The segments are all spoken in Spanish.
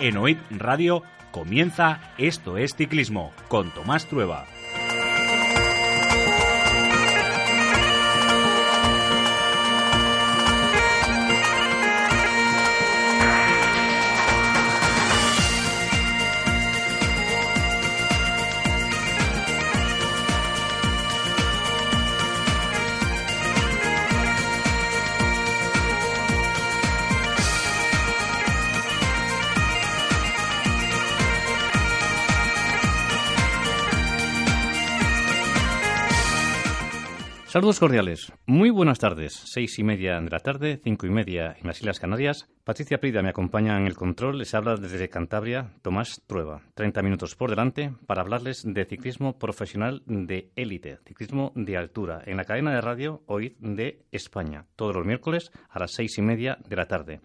En OID Radio comienza Esto es Ciclismo con Tomás Trueba. Saludos cordiales. Muy buenas tardes. Seis y media de la tarde, cinco y media en las Islas Canarias. Patricia Prida me acompaña en el control. Les habla desde Cantabria Tomás Trueba. Treinta minutos por delante para hablarles de ciclismo profesional de élite, ciclismo de altura, en la cadena de radio hoy de España, todos los miércoles a las seis y media de la tarde.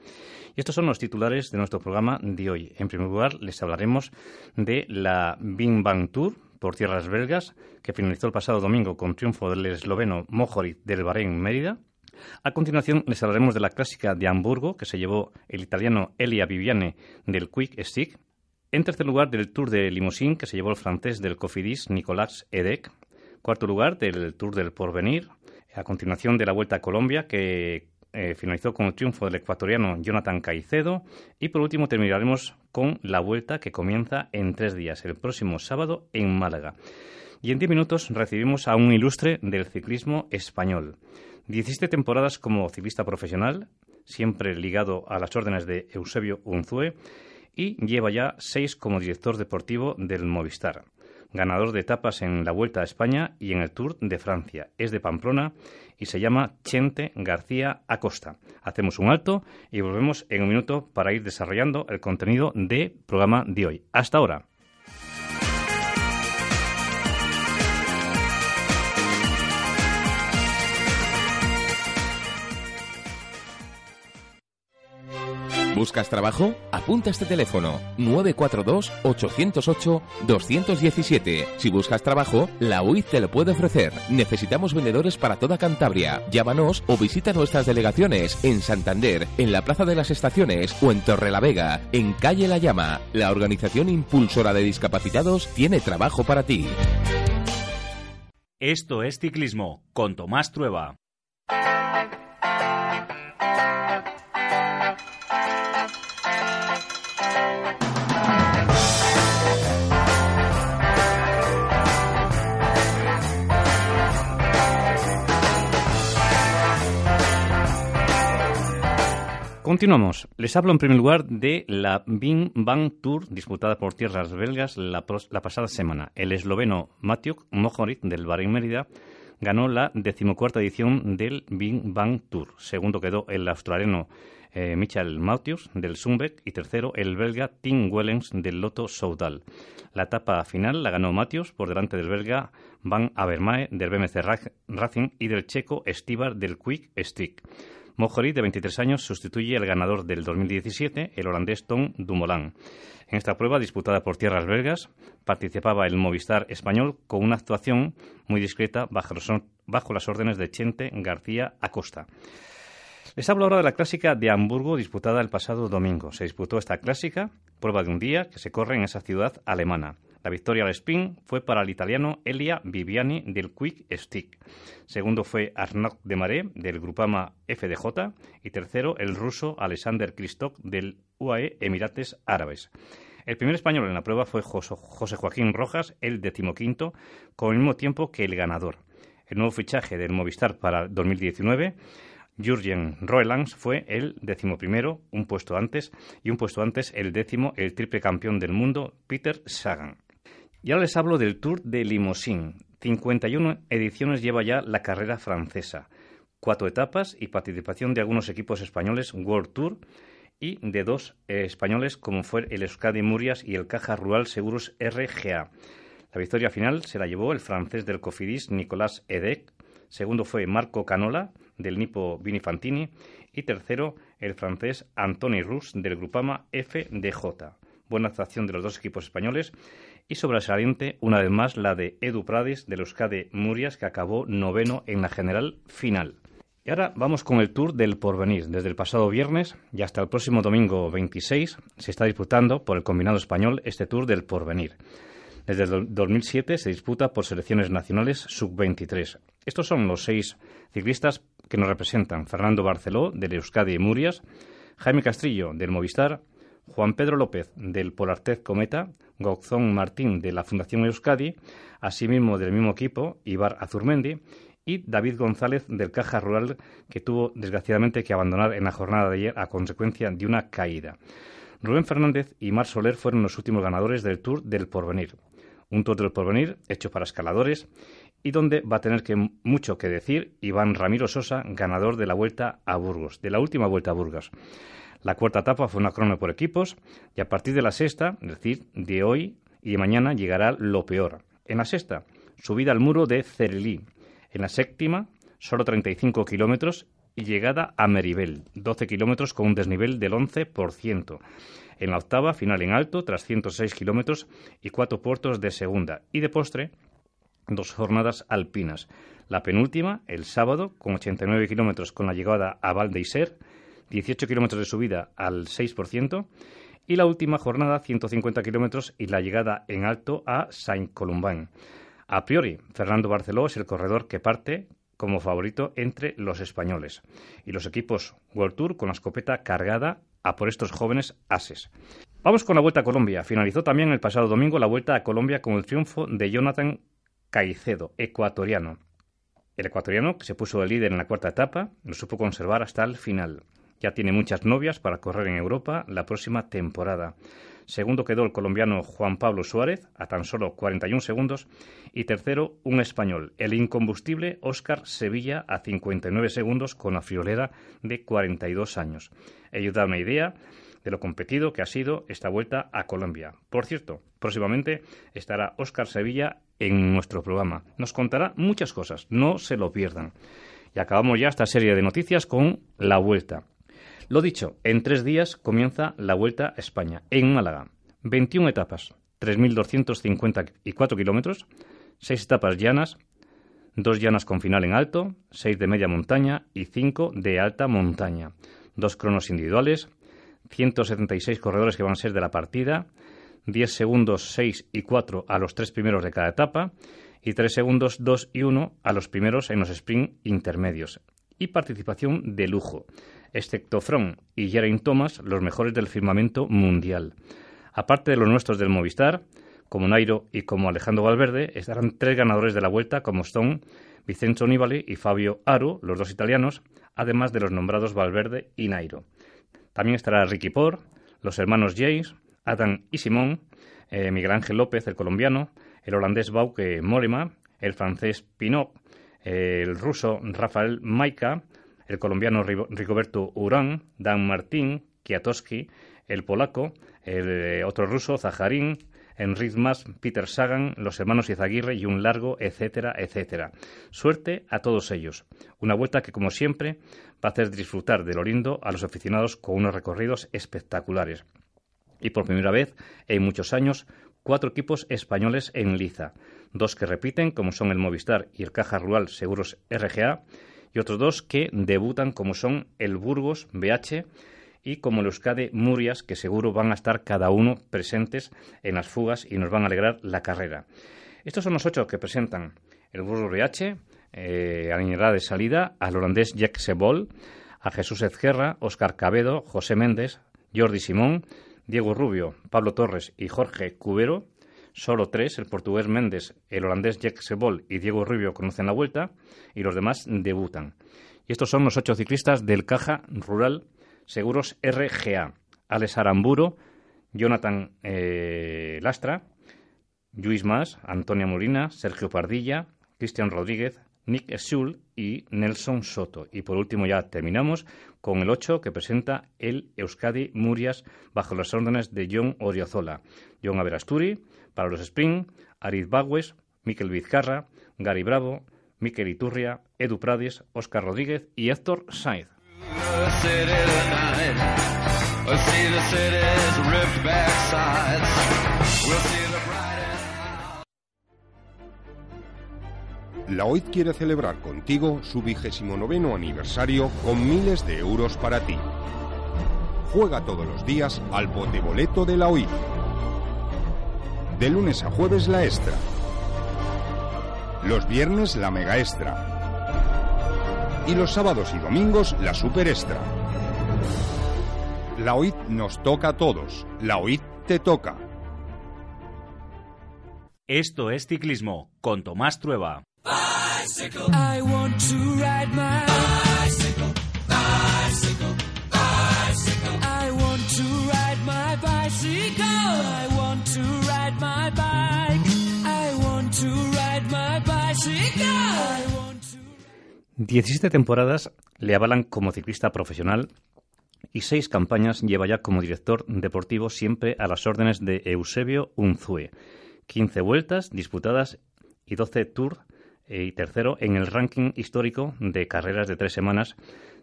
Y estos son los titulares de nuestro programa de hoy. En primer lugar, les hablaremos de la Bing Bang Tour por tierras belgas, que finalizó el pasado domingo con triunfo del esloveno Mohoric del Bahrein Mérida. A continuación les hablaremos de la clásica de Hamburgo, que se llevó el italiano Elia Viviane del Quick Stick. En tercer lugar, del Tour de Limousin, que se llevó el francés del Cofidis Nicolas Edek. Cuarto lugar, del Tour del Porvenir. A continuación, de la Vuelta a Colombia, que eh, finalizó con el triunfo del ecuatoriano Jonathan Caicedo y por último terminaremos con la vuelta que comienza en tres días, el próximo sábado en Málaga. Y en diez minutos recibimos a un ilustre del ciclismo español. 17 temporadas como ciclista profesional, siempre ligado a las órdenes de Eusebio Unzue, y lleva ya seis como director deportivo del Movistar ganador de etapas en la Vuelta a España y en el Tour de Francia. Es de Pamplona y se llama Chente García Acosta. Hacemos un alto y volvemos en un minuto para ir desarrollando el contenido del programa de hoy. Hasta ahora. ¿Buscas trabajo? Apunta este teléfono 942-808-217. Si buscas trabajo, la UIT te lo puede ofrecer. Necesitamos vendedores para toda Cantabria. Llámanos o visita nuestras delegaciones en Santander, en la Plaza de las Estaciones o en Torrelavega, en Calle La Llama. La organización impulsora de discapacitados tiene trabajo para ti. Esto es Ciclismo con Tomás Trueba. Continuamos. Les hablo en primer lugar de la Bing Bang Tour disputada por tierras belgas la, pasada semana. El esloveno Matjuk Mohoric del Bahrein Mérida ganó la decimocuarta edición del Bing Bang Tour. Segundo quedó el australiano eh, Michael Matthews del Sumbeck y tercero el belga Tim Wellens del Lotto Soudal. La etapa final la ganó Matthews por delante del belga Van Avermaet del BMC Racing y del checo Stibar del Quick Stick. Mohoric, de 23 años, sustituye al ganador del 2017, el holandés Tom Dumoulin. En esta prueba, disputada por tierras belgas, participaba el Movistar español con una actuación muy discreta bajo, bajo las órdenes de Chente García Acosta. Les hablo ahora de la clásica de Hamburgo disputada el pasado domingo. Se disputó esta clásica, prueba de un día, que se corre en esa ciudad alemana. La victoria al spin fue para el italiano Elia Viviani del Quick Stick. Segundo fue Arnaud de Maré del Grupama FDJ. Y tercero, el ruso Alexander Christoph del UAE Emirates Árabes. El primer español en la prueba fue José Joaquín Rojas, el decimoquinto, con el mismo tiempo que el ganador. El nuevo fichaje del Movistar para 2019 Jurgen Roelands fue el decimoprimero, un puesto antes, y un puesto antes el décimo, el triple campeón del mundo, Peter Sagan. Y ahora les hablo del Tour de Limousin. 51 ediciones lleva ya la carrera francesa, cuatro etapas y participación de algunos equipos españoles World Tour y de dos eh, españoles como fue el Euskadi Murias y el Caja Rural Seguros RGA. La victoria final se la llevó el francés del Cofidis Nicolás Edec, segundo fue Marco Canola del Nipo Vinifantini y tercero el francés Antoni Rus del Grupama FDJ. Buena actuación de los dos equipos españoles y sobresaliente una vez más la de Edu Prades del Euskadi Murias que acabó noveno en la general final. Y ahora vamos con el Tour del Porvenir. Desde el pasado viernes y hasta el próximo domingo 26 se está disputando por el combinado español este Tour del Porvenir. Desde el 2007 se disputa por selecciones nacionales sub-23. Estos son los seis ciclistas que nos representan. Fernando Barceló, del Euskadi Murias, Jaime Castrillo, del Movistar, Juan Pedro López, del Polartez Cometa, Gozón Martín, de la Fundación Euskadi, asimismo del mismo equipo, Ibar Azurmendi, y David González del Caja Rural, que tuvo desgraciadamente que abandonar en la jornada de ayer a consecuencia de una caída. Rubén Fernández y Mar Soler fueron los últimos ganadores del Tour del Porvenir. Un Tour del Porvenir hecho para escaladores y donde va a tener que, mucho que decir Iván Ramiro Sosa, ganador de la Vuelta a Burgos, de la última Vuelta a Burgos. La cuarta etapa fue una crono por equipos y a partir de la sexta, es decir, de hoy y de mañana, llegará lo peor. En la sexta, subida al muro de Cerelí, en la séptima, solo 35 kilómetros y llegada a Meribel, 12 kilómetros con un desnivel del 11%. En la octava, final en alto, tras 106 kilómetros y cuatro puertos de segunda. Y de postre, dos jornadas alpinas. La penúltima, el sábado, con 89 kilómetros con la llegada a Val 18 kilómetros de subida al 6%. Y la última jornada, 150 kilómetros y la llegada en alto a Saint-Columban. A priori, Fernando Barceló es el corredor que parte como favorito entre los españoles y los equipos World Tour con la escopeta cargada a por estos jóvenes ases. Vamos con la Vuelta a Colombia. Finalizó también el pasado domingo la Vuelta a Colombia con el triunfo de Jonathan Caicedo, ecuatoriano. El ecuatoriano, que se puso de líder en la cuarta etapa, lo supo conservar hasta el final. Ya tiene muchas novias para correr en Europa la próxima temporada. Segundo quedó el colombiano Juan Pablo Suárez, a tan solo 41 segundos. Y tercero, un español, el incombustible Óscar Sevilla, a 59 segundos, con la friolera de 42 años. Ello da una idea de lo competido que ha sido esta vuelta a Colombia. Por cierto, próximamente estará Óscar Sevilla en nuestro programa. Nos contará muchas cosas, no se lo pierdan. Y acabamos ya esta serie de noticias con la vuelta. Lo dicho, en tres días comienza la Vuelta a España, en Málaga. 21 etapas, 3.254 kilómetros, 6 etapas llanas, 2 llanas con final en alto, 6 de media montaña y 5 de alta montaña. Dos cronos individuales, 176 corredores que van a ser de la partida, 10 segundos 6 y 4 a los tres primeros de cada etapa y 3 segundos 2 y 1 a los primeros en los sprint intermedios. Y participación de lujo excepto From y Geraint Thomas, los mejores del firmamento mundial. Aparte de los nuestros del Movistar, como Nairo y como Alejandro Valverde, estarán tres ganadores de la vuelta, como son Vincenzo Nibali y Fabio Aru, los dos italianos, además de los nombrados Valverde y Nairo. También estará Ricky Por, los hermanos James, Adam y Simón, eh, Miguel Ángel López, el colombiano, el holandés Bauke Mollema, el francés Pinot, el ruso Rafael Maika, el colombiano Rigoberto Urán, Dan Martín, Kiatowski, el polaco, el eh, otro ruso, Zaharín, Enric Mas, Peter Sagan, los hermanos Izaguirre y un largo, etcétera, etcétera. Suerte a todos ellos. Una vuelta que, como siempre, va a hacer disfrutar de lo lindo a los aficionados con unos recorridos espectaculares. Y por primera vez en muchos años, cuatro equipos españoles en liza. Dos que repiten, como son el Movistar y el Caja Rural Seguros RGA, y otros dos que debutan como son el Burgos BH y como el Euskadi Murias, que seguro van a estar cada uno presentes en las fugas y nos van a alegrar la carrera. Estos son los ocho que presentan el Burgos BH, eh, a de salida al holandés Jack Sebol, a Jesús Ezquerra, Óscar Cabedo, José Méndez, Jordi Simón, Diego Rubio, Pablo Torres y Jorge Cubero, Solo tres, el portugués Méndez, el holandés Jack Sebol y Diego Rubio conocen la vuelta y los demás debutan. Y estos son los ocho ciclistas del Caja Rural Seguros RGA. Alex Aramburo, Jonathan eh, Lastra, Luis Mas, Antonia Molina, Sergio Pardilla, Cristian Rodríguez, Nick Schul y Nelson Soto. Y por último ya terminamos con el 8 que presenta el Euskadi Murias bajo las órdenes de John Oriozola, John Averasturi, para los Spring, Arid Bagües, Miquel Vizcarra, Gary Bravo, Miquel Iturria, Edu Prades, Oscar Rodríguez y Héctor Sainz. La OIT quiere celebrar contigo su vigésimo noveno aniversario con miles de euros para ti. Juega todos los días al bote-boleto de la OIT. De lunes a jueves la extra. Los viernes la mega extra. Y los sábados y domingos la super extra. La OIT nos toca a todos. La OIT te toca. Esto es ciclismo con Tomás Trueba. Diecisiete temporadas le avalan como ciclista profesional y seis campañas lleva ya como director deportivo siempre a las órdenes de Eusebio Unzue. Quince vueltas disputadas y doce tours y tercero en el ranking histórico de carreras de tres semanas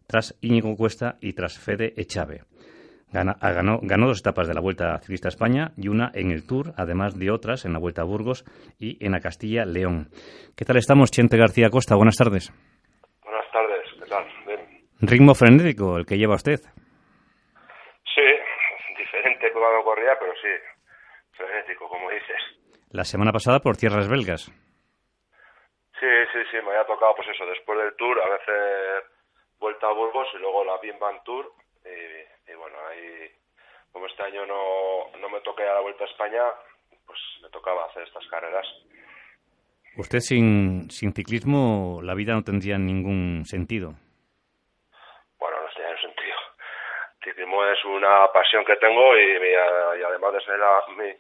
tras Íñigo Cuesta y tras Fede Echave. ganó, ganó, dos etapas de la Vuelta Ciclista España y una en el Tour, además de otras en la Vuelta a Burgos y en la Castilla León. ¿Qué tal estamos, Chente García Costa? Buenas tardes. Buenas tardes, ¿qué tal? Ritmo frenético el que lleva usted. Sí, diferente cuando corría, pero sí, frenético, como dices. La semana pasada por tierras belgas. Sí, sí, sí, me había tocado, pues eso, después del tour, a veces vuelta a Burgos y luego la Bim Bam Tour. Y, bueno, ahí, como este año no, no me toqué a la Vuelta a España, pues me tocaba hacer estas carreras. Usted sin, sin ciclismo, la vida no tendría ningún sentido. Bueno, no tiene sentido. El ciclismo es una pasión que tengo y, y además de ser la, mi,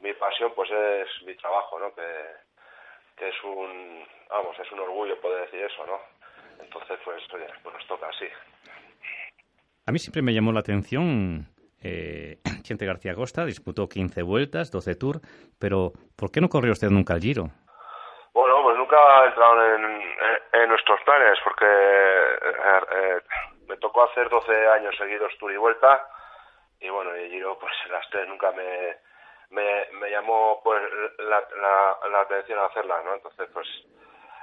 mi pasión, pues es mi trabajo, ¿no? Que, que es un, vamos, es un orgullo poder decir eso, ¿no? Entonces, pues, oye, pues nos toca así. A mí siempre me llamó la atención eh, Chente García Costa, disputó 15 vueltas, 12 tours, pero ¿por qué no corrió usted nunca el Giro? Bueno, pues nunca ha entrado en, en, nuestros planes, porque eh, eh, me tocó hacer 12 años seguidos tour y vuelta, y bueno, el Giro, pues las tres nunca me, me, me llamó pues la, la, la atención a hacerla, ¿no? Entonces, pues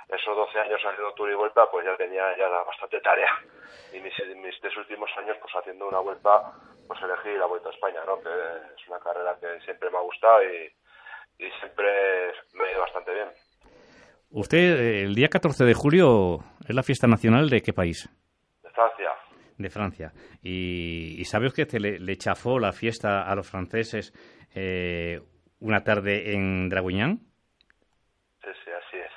esos 12 años haciendo tour y vuelta, pues ya tenía ya bastante tarea. Y mis, mis tres últimos años, pues haciendo una vuelta, pues elegí la Vuelta a España, ¿no? Que es una carrera que siempre me ha gustado y, y siempre me ha ido bastante bien. Usted, eh, el día 14 de julio, es la fiesta nacional de qué país? De Francia. De Francia. ¿Y, y sabe usted que le, le chafó la fiesta a los franceses eh, una tarde en Draguignan? Sí, sí, así es.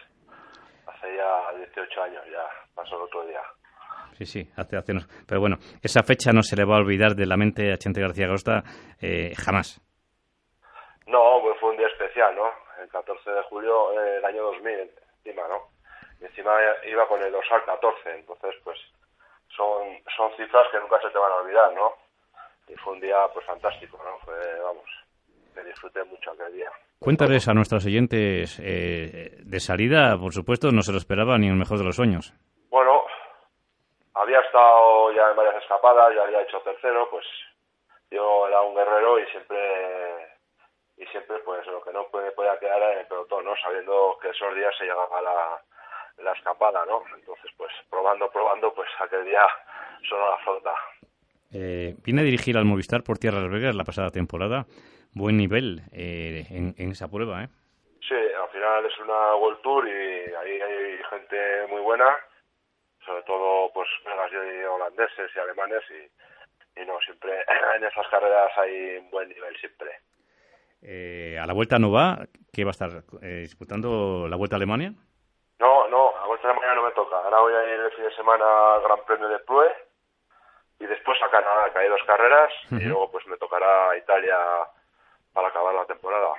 Hace ya 18 años, ya pasó el otro día. Sí, sí, hace, hace unos... Pero bueno, esa fecha no se le va a olvidar de la mente a Chente García Costa eh, jamás. No, pues fue un día especial, ¿no? El 14 de julio eh, del año 2000, encima, ¿no? Y encima iba con el dorsal 14, entonces, pues, son, son cifras que nunca se te van a olvidar, ¿no? Y fue un día, pues, fantástico, ¿no? Fue, vamos, que disfruté mucho aquel día. Cuéntales a nuestros oyentes eh, de salida, por supuesto, no se lo esperaba ni el mejor de los sueños. Bueno, había estado ya en varias escapadas, ya había hecho tercero, pues yo era un guerrero y siempre y siempre pues lo que no puede, podía quedar en el pelotón, ¿no? Sabiendo que esos días se llegaba la, la escapada, ¿no? Entonces pues probando, probando, pues aquel día sonó la flota. Eh, viene a dirigir al Movistar por Tierras Vegas la pasada temporada. Buen nivel eh, en, en, esa prueba, ¿eh? Sí, al final es una World Tour y ahí hay gente muy buena, sobre todo pues y holandeses y alemanes y, y no, siempre en esas carreras hay un buen nivel siempre. Eh, ¿A la Vuelta no va? ¿Qué va a estar eh, disputando la Vuelta a Alemania? No, no, a Vuelta esta semana no me toca. Ahora voy a ir el fin de semana al Gran Premio de Plue y después a Canadá, que hay dos carreras, y luego pues me tocará Italia para acabar la temporada.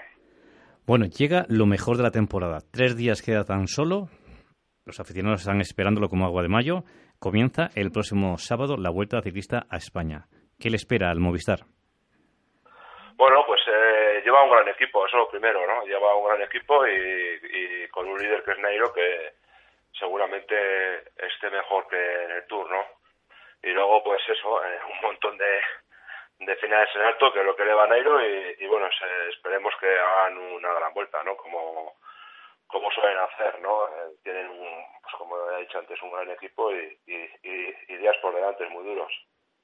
Bueno, llega lo mejor de la temporada. Tres días queda tan solo. Los aficionados están esperándolo como agua de mayo. Comienza el próximo sábado la Vuelta Ciclista a España. ¿Qué le espera al Movistar? Bueno, pues eh, lleva un gran equipo, eso es lo primero, ¿no? Lleva un gran equipo y, con un líder que es Nairo que seguramente esté mejor que en el Tour, ¿no? Y luego, pues eso, eh, un montón de, de finales en alto, que es lo que le va a Nairo, y, bueno, esperemos que hagan una gran vuelta, ¿no? Como, como suelen hacer, ¿no? Eh, tienen, un, pues como he dicho antes, un gran equipo y, días por delante muy duros.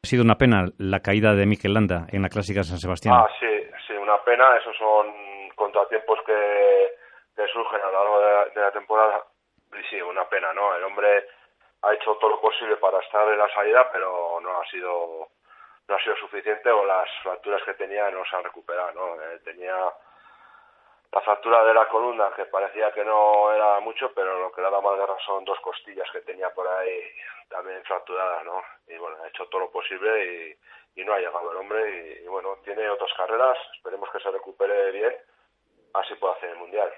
Ha sido una pena la caída de Mikel Landa en la Clásica San Sebastián. Ah, sí, sí, una pena. Esos son contratiempos que, surgen a lo largo de, la temporada. Y sí, una pena, ¿no? El hombre ha hecho todo lo posible para estar en la salida, pero no ha sido no ha sido suficiente o las fracturas que tenía no se han recuperado, ¿no? Eh, tenía la fractura de la columna que parecía que no era mucho, pero lo que le da más guerra son dos costillas que tenía por ahí también fracturadas, ¿no? Y bueno, ha hecho todo lo posible y, no ha llegado el hombre y, bueno, tiene otras carreras, esperemos que se recupere bien, así puede hacer el Mundial.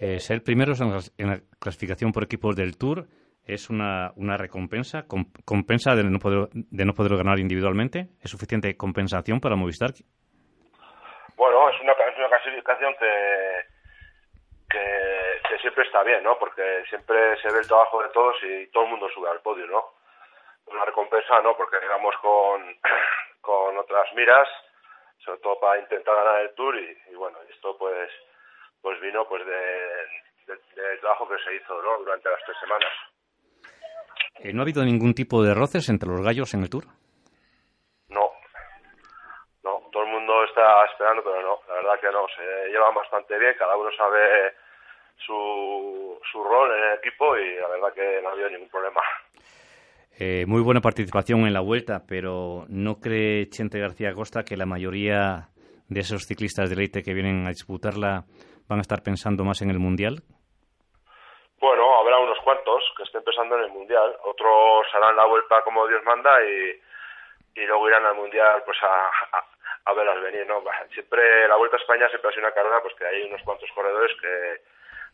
Eh, ser primeros en la clasificación por equipos del Tour es una, una recompensa, compensa de no, poder, de no poder ganar individualmente. ¿Es suficiente compensación para Movistar? Bueno, es una, es una que, que, siempre está bien, ¿no? Porque siempre se ve el trabajo de todos y todo el mundo sube al podio, ¿no? Una recompensa, ¿no? Porque llegamos con, con otras miras, sobre todo para intentar ganar el Tour y, bueno, esto pues pues vino pues de, del trabajo que se hizo, ¿no? Durante las tres semanas. Eh, ¿No ha habido ningún tipo de roces entre los gallos en el Tour? No, no, todo el mundo está esperando, pero no, verdad que no, se llevan bastante bien, cada uno sabe su, su rol en el equipo y la verdad que no ha habido ningún problema. Eh, muy buena participación en la vuelta, pero ¿no cree Chente García Costa que la mayoría de esos ciclistas de leite que vienen a disputarla van a estar pensando más en el Mundial? Bueno, habrá unos cuantos que estén pensando en el Mundial. Otros harán la vuelta como Dios manda y, y luego irán al Mundial pues a, a, verlas venir, ¿no? Siempre la Vuelta a España siempre ha sido una carrera pues que hay unos cuantos corredores que,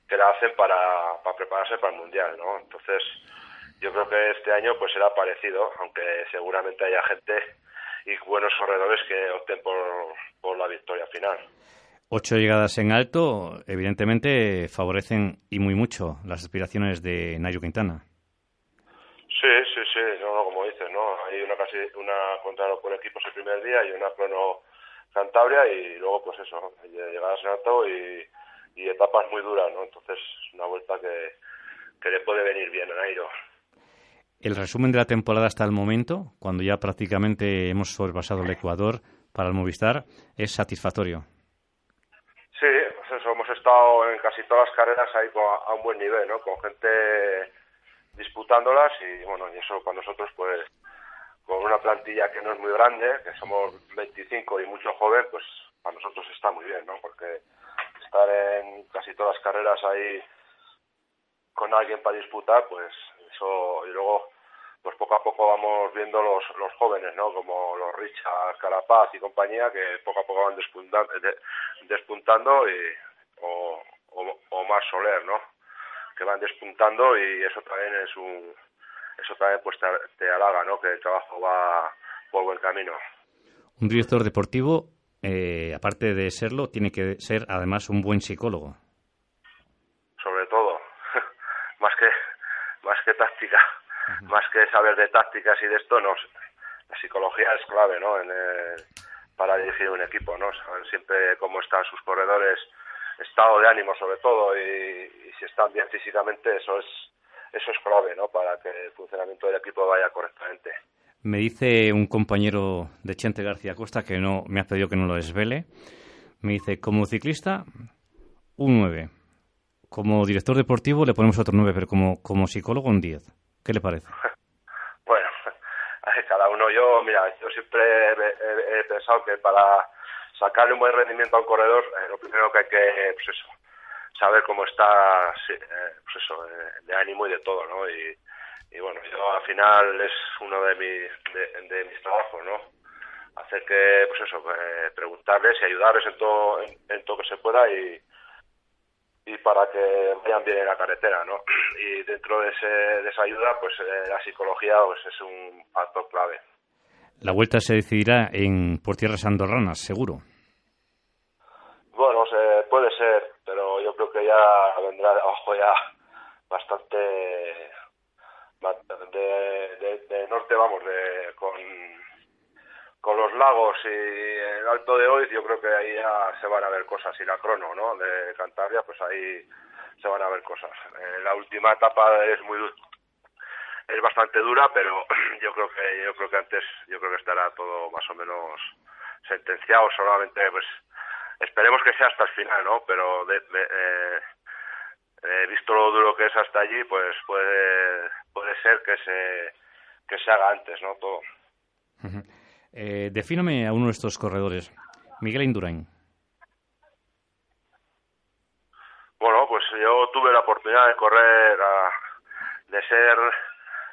que la hacen para, para prepararse para el Mundial, ¿no? Entonces, yo creo que este año pues será parecido, aunque seguramente haya gente y buenos corredores que opten por, por la victoria final. Ocho llegadas en alto, evidentemente, favorecen y muy mucho las aspiraciones de Nairo Quintana. Sí, sí, sí, no, como dices, ¿no? Hay una casi una contra por equipos el primer día y una crono Cantabria y luego, pues eso, llegadas en alto y, etapas muy duras, ¿no? Entonces, una vuelta que, que le puede venir bien a Nairo. El resumen de la temporada hasta el momento, cuando ya prácticamente hemos sobrepasado el Ecuador para el Movistar, es satisfactorio. Sí, pues eso, hemos estado en casi todas las carreras ahí a un buen nivel, ¿no? Con gente disputándolas y bueno, y eso para nosotros pues con una plantilla que no es muy grande, que somos 25 y mucho joven, pues para nosotros está muy bien, ¿no? Porque estar en casi todas las carreras ahí con alguien para disputar, pues eso, y luego pues poco a poco vamos viendo los, los jóvenes, ¿no? Como los Richard, Carapaz y compañía, que poco a poco van despuntando, despuntando y, o, o, más Soler, ¿no? Que van despuntando y eso también es un, eso también pues te, halaga, ¿no? Que el trabajo va por buen camino. Un director deportivo, eh, aparte de serlo, tiene que ser además un buen psicólogo. Sobre todo, más que más que táctica más que saber de tácticas y de esto, no, la psicología es clave, ¿no? En para dirigir un equipo, ¿no? Saber siempre cómo están sus corredores, estado de ánimo sobre todo, y, si están bien físicamente, eso es, eso es clave, ¿no? Para que el funcionamiento del equipo vaya correctamente. Me dice un compañero de Chente García Costa que no me ha pedido que no lo desvele. Me dice, como ciclista, un 9. Como director deportivo le ponemos otro 9, pero como, como psicólogo un 10. ¿Qué le parece? bueno, cada uno, yo, mira, yo siempre he, pensado que para sacarle un buen rendimiento a un corredor, eh, lo primero que hay que, pues eso, saber cómo está, pues eso, de ánimo y de todo, ¿no? Y, y bueno, yo al final es uno de mis, de, mis trabajos, ¿no? Hacer que, pues eso, preguntarles y ayudarles en todo, en, todo que se pueda y, y para que vayan bien en la carretera, ¿no? Y dentro de, ese, de esa ayuda, pues eh, la psicología pues, es un factor clave. La vuelta se decidirá en por tierras andorranas, seguro. Bueno, se, puede ser, ya vendrá de abajo ya bastante de, norte, vamos, de, con, con los lagos y el Alto de Oiz, yo creo que ahí ya se van a ver cosas. Y la crono, ¿no? De Cantabria, pues ahí se van a ver cosas. Eh, la última etapa es muy es bastante dura, pero yo creo que yo creo que antes yo creo que estará todo más o menos sentenciado. Solamente, pues esperemos que sea hasta el final, ¿no? Pero de, eh, eh, visto lo duro que es hasta allí, pues puede puede ser que se que se haga antes, ¿no? Todo. eh, defíname a uno de estos corredores, Miguel Indurain. Bueno, pues yo tuve la oportunidad de correr, de ser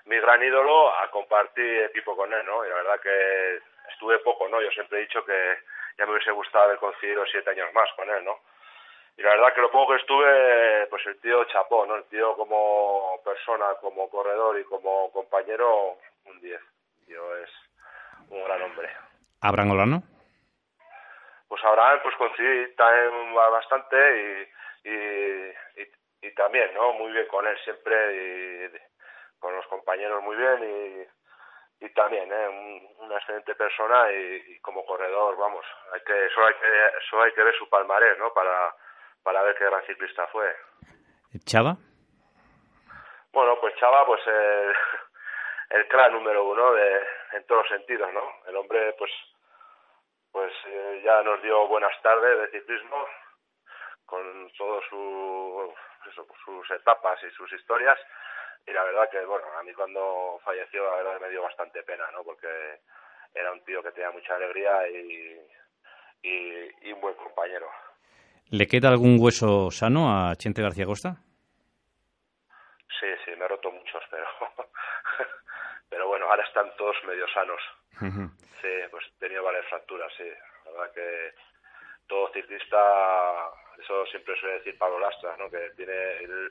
mi gran ídolo, a compartir equipo con él, ¿no? Y la verdad que estuve poco, ¿no? Yo siempre he dicho que ya me hubiese gustado haber conseguido siete años más con él, ¿no? y la verdad que lo poco que estuve, pues el tío chapó, ¿no? El tío como persona, como corredor y como compañero, un 10. Tío es un gran hombre. ¿Abraham Olano? Pues Abraham, pues coincidí también bastante y, y, y, también, ¿no? Muy bien con él siempre y, con los compañeros muy bien y, también, ¿eh? una excelente persona y, como corredor, vamos, hay que, solo hay que, solo hay que ver su palmarés, ¿no? Para para ver qué gran ciclista fue. ¿Chava? Bueno, pues Chava, pues el, el clan número uno de, en todos los sentidos, ¿no? El hombre, pues, pues eh, ya nos dio buenas tardes de ciclismo con todas su, pues sus etapas y sus historias y la verdad que, bueno, a mí cuando falleció la verdad me dio bastante pena, ¿no? Porque era un tío que tenía mucha alegría y, y un buen compañero. ¿Le queda algún hueso sano a Chente García Costa? Sí, sí, me he roto muchos, pero pero bueno, ahora están todos medio sanos. Sí, pues he tenido varias fracturas, sí. La verdad que todo ciclista, eso siempre suele decir Pablo Lastra, ¿no? Que tiene,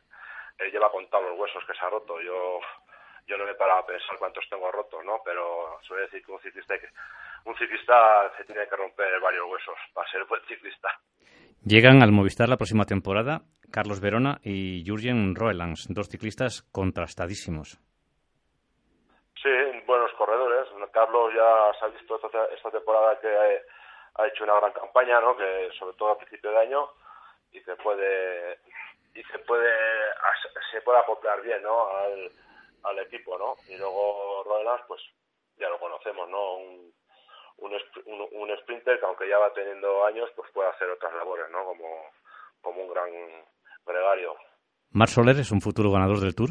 él, lleva contado los huesos que se ha roto. Yo yo no me he parado a pensar cuántos tengo rotos, ¿no? Pero suele decir que un ciclista, un ciclista se tiene que romper varios huesos para ser buen ciclista. Llegan al Movistar la próxima temporada Carlos Verona y Jurgen Roelands, dos ciclistas contrastadísimos. Sí, buenos corredores. Carlos ya se ha visto esta temporada que ha hecho una gran campaña, ¿no? Que sobre todo a principio de año y que puede y que puede se puede acoplar bien, ¿no? Al, al equipo, ¿no? Y luego Roelands, pues ya lo conocemos, ¿no? Un, un, un, sprinter que aunque ya va teniendo años, pues puede hacer otras labores, ¿no? Como, como un gran gregario. ¿Marc Soler es un futuro ganador del Tour?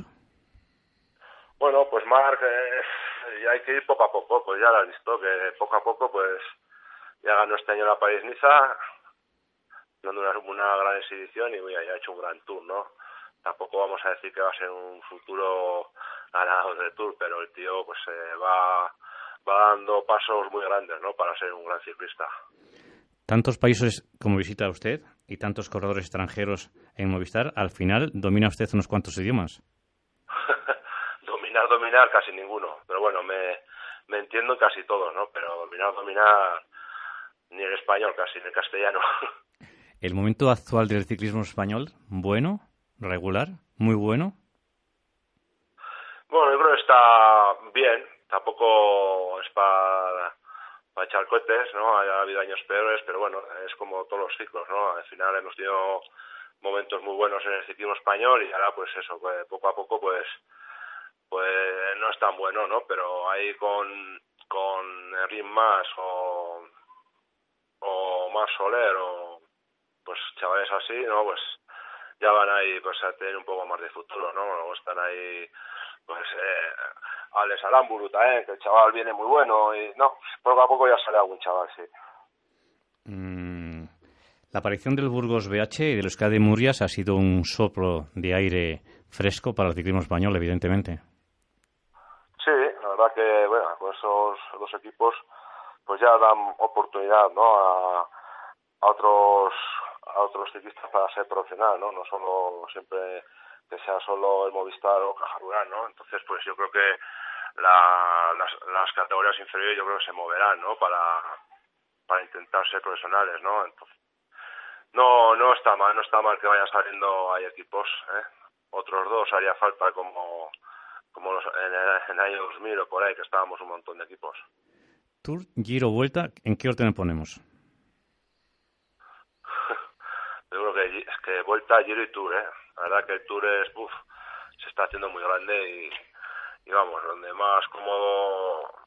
Bueno, pues Marc, eh, ya hay que ir poco a poco, pues ya lo has visto, que poco a poco, pues ya ganó este año la París-Niza, dando una, una, gran exhibición y ya ha hecho un gran Tour, ¿no? Tampoco vamos a decir que va a ser un futuro ganador del Tour, pero el tío pues eh, va va dando pasos muy grandes ¿no? para ser un gran ciclista. Tantos países como visita usted y tantos corredores extranjeros en Movistar, al final domina usted unos cuantos idiomas. dominar, dominar, casi ninguno. Pero bueno, me, me entiendo en casi todos, ¿no? Pero dominar, dominar ni el español casi, ni el castellano. ¿El momento actual del ciclismo español, bueno, regular, muy bueno? Bueno, yo creo que está bien, tampoco es para para echar cohetes, ¿no? Ha habido años peores, pero bueno, es como todos los ciclos, ¿no? Al final hemos tenido momentos muy buenos en el ciclismo español y ahora pues eso, pues, poco a poco pues pues no es tan bueno, ¿no? Pero ahí con con Rim más o o más Soler o pues chavales así, ¿no? Pues ya van ahí pues a tener un poco más de futuro, ¿no? Luego están ahí pues eh, Alex Alamburu también, que el chaval viene muy bueno y no, poco a poco ya sale algún chaval, sí. Mm, La aparición del Burgos BH y del Euskadi Murias ha sido un soplo de aire fresco para el ciclismo español, evidentemente. Sí, la verdad que bueno, con esos dos equipos pues ya dan oportunidad ¿no? a, a otros a otros ciclistas para ser profesional, ¿no? No solo siempre que sea solo el Movistar o Caja Rural, ¿no? Entonces, pues yo creo que la, las, las categorías inferiores yo creo que se moverán, ¿no? Para, para intentar ser profesionales, ¿no? Entonces, no, no está mal, no está mal que vayan saliendo hay equipos, ¿eh? Otros dos haría falta como, como los, en, el, en el año 2000 o por ahí, que estábamos un montón de equipos. Tour, Giro, Vuelta, ¿en qué orden ponemos? Yo creo que es que Vuelta, Giro y Tour, ¿eh? La verdad que el Tour es, uff, se está haciendo muy grande y, y vamos, donde más cómodo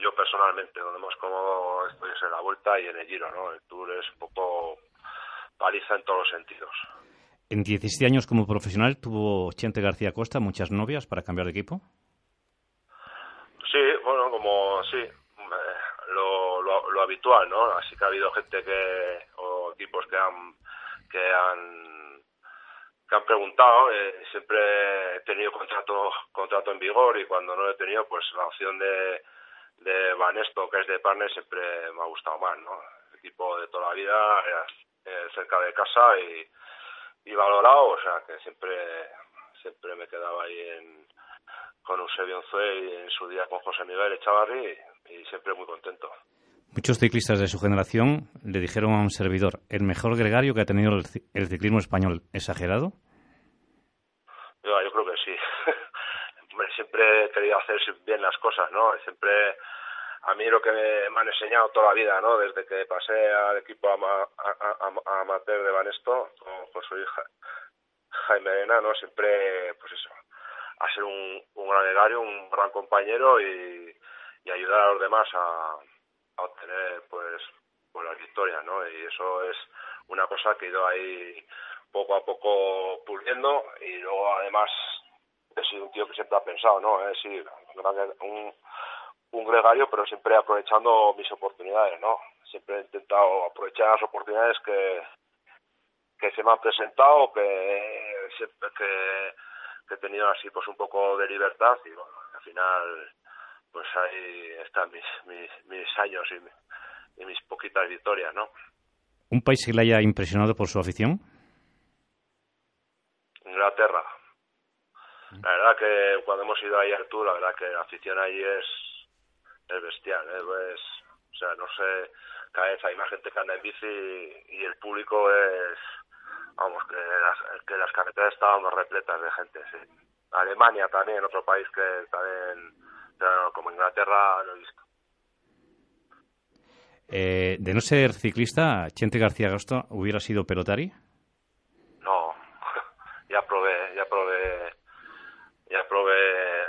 yo personalmente, donde más cómodo estoy es en la vuelta y en el giro, ¿no? El tour es un poco paliza en todos los sentidos. En 17 años como profesional tuvo Chente García Costa muchas novias para cambiar de equipo. Sí, bueno, como sí, eh, lo, lo, lo habitual, ¿no? Así que ha habido gente que, o equipos que han, que han, que han preguntado, eh, siempre he tenido contrato, contrato en vigor y cuando no lo he tenido, pues la opción de, de Banesto, que es de partner, siempre me ha gustado más, ¿no? Equipo de toda la vida, eh, cerca de casa y, y valorado, o sea que siempre siempre me quedaba ahí en, con Eusebio Unzué y en su día con José Miguel Echavarri y, y siempre muy contento. Muchos ciclistas de su generación le dijeron a un servidor, ¿el mejor gregario que ha tenido el, ciclismo español exagerado? Yo, creo que sí. siempre he querido hacer bien las cosas, ¿no? Siempre a mí lo que me, han enseñado toda la vida, ¿no? Desde que pasé al equipo a, amateur de Banesto con, su hija Jaime Arena, ¿no? Siempre, pues eso, a ser un, gran gregario, un gran compañero y ayudar a los demás a, a obtener, pues, pues las victorias, ¿no? Y eso es una cosa que he ido ahí poco a poco puliendo y luego además he sido un tío que siempre ha pensado, ¿no? He sido un, un gregario, pero siempre aprovechando mis oportunidades, ¿no? Siempre he intentado aprovechar las oportunidades que, que se me han presentado, que, que, que he tenido así pues un poco de libertad y bueno, al final pues ahí están mis, mis, mis años y, y mis poquitas victorias, ¿no? ¿Un país que le haya impresionado por su afición? Inglaterra. La verdad que cuando hemos ido ahí al tour, la verdad que la afición ahí es, es bestial, ¿eh? pues, o sea, no sé, cada vez hay más gente que anda en bici y, y el público es, vamos, que las, que las carreteras estaban repletas de gente, sí. Alemania también, otro país que también, pero como Inglaterra no he visto. Eh, de no ser ciclista, Chente García Agosto hubiera sido pelotari? No, ya probé, ya probé, ya probé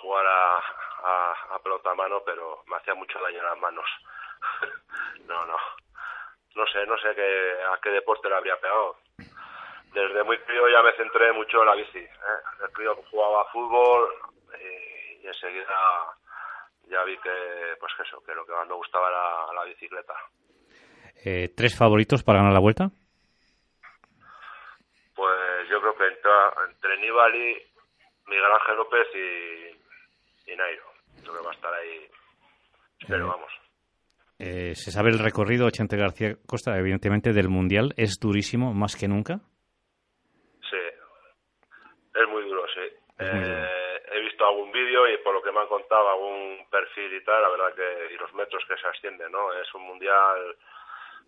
jugar a, a, a, pelota a mano, pero me hacía mucho daño en las manos. no, no, no sé, no sé qué, a qué deporte le habría pegado. Desde muy crío ya me centré mucho en la bici. ¿eh? Desde crío jugaba fútbol y, y enseguida ya vi que, pues que eso, que lo que más me gustaba era la bicicleta. Eh, ¿Tres favoritos para ganar la vuelta? Pues yo creo que entre, entre Nibali, Miguel Ángel López y, y Nairo. Creo que va a estar ahí, pero eh, vamos. Eh, ¿Se sabe el recorrido, Chente García Costa, evidentemente, del Mundial? ¿Es durísimo más que nunca? Sí, es muy duro, sí. Es muy duro he visto algún vídeo y por lo que me han contado algún perfil y tal, la verdad que y los metros que se ascienden, ¿no? Es un mundial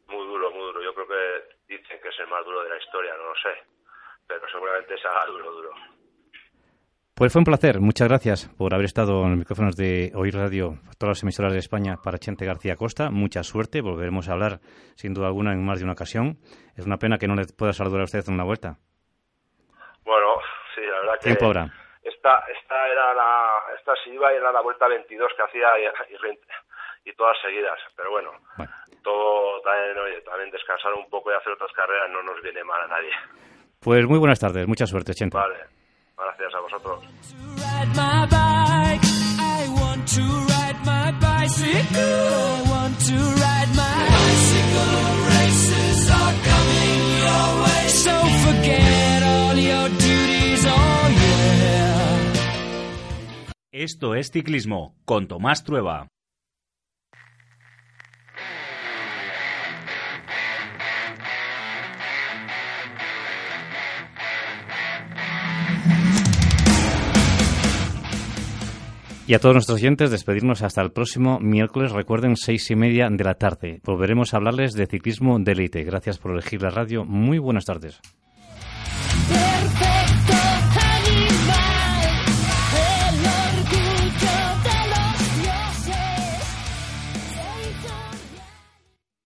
muy duro, muy duro. Yo creo que dicen que es el más duro de la historia, no lo sé, pero seguramente será duro, duro. Pues fue un placer, muchas gracias por haber estado en los micrófonos de Oír Radio, todas las emisoras de España para Chente García Costa. Mucha suerte, volveremos a hablar sin duda alguna en más de una ocasión. Es una pena que no le pueda saludar a usted en una vuelta. Bueno, sí, la verdad que... Tiempo habrá esta, esta era la, esta si iba era la vuelta 22 que hacía y, y, y todas seguidas, pero bueno, bueno. todo también, oye, también, descansar un poco y hacer otras carreras no nos viene mal a nadie. Pues muy buenas tardes, mucha suerte, Chente. Vale, gracias a vosotros. So forget all your Esto es Ciclismo con Tomás Trueba. Y a todos nuestros oyentes, despedirnos hasta el próximo miércoles. Recuerden, seis y media de la tarde. Volveremos a hablarles de ciclismo de élite. Gracias por elegir la radio. Muy buenas tardes.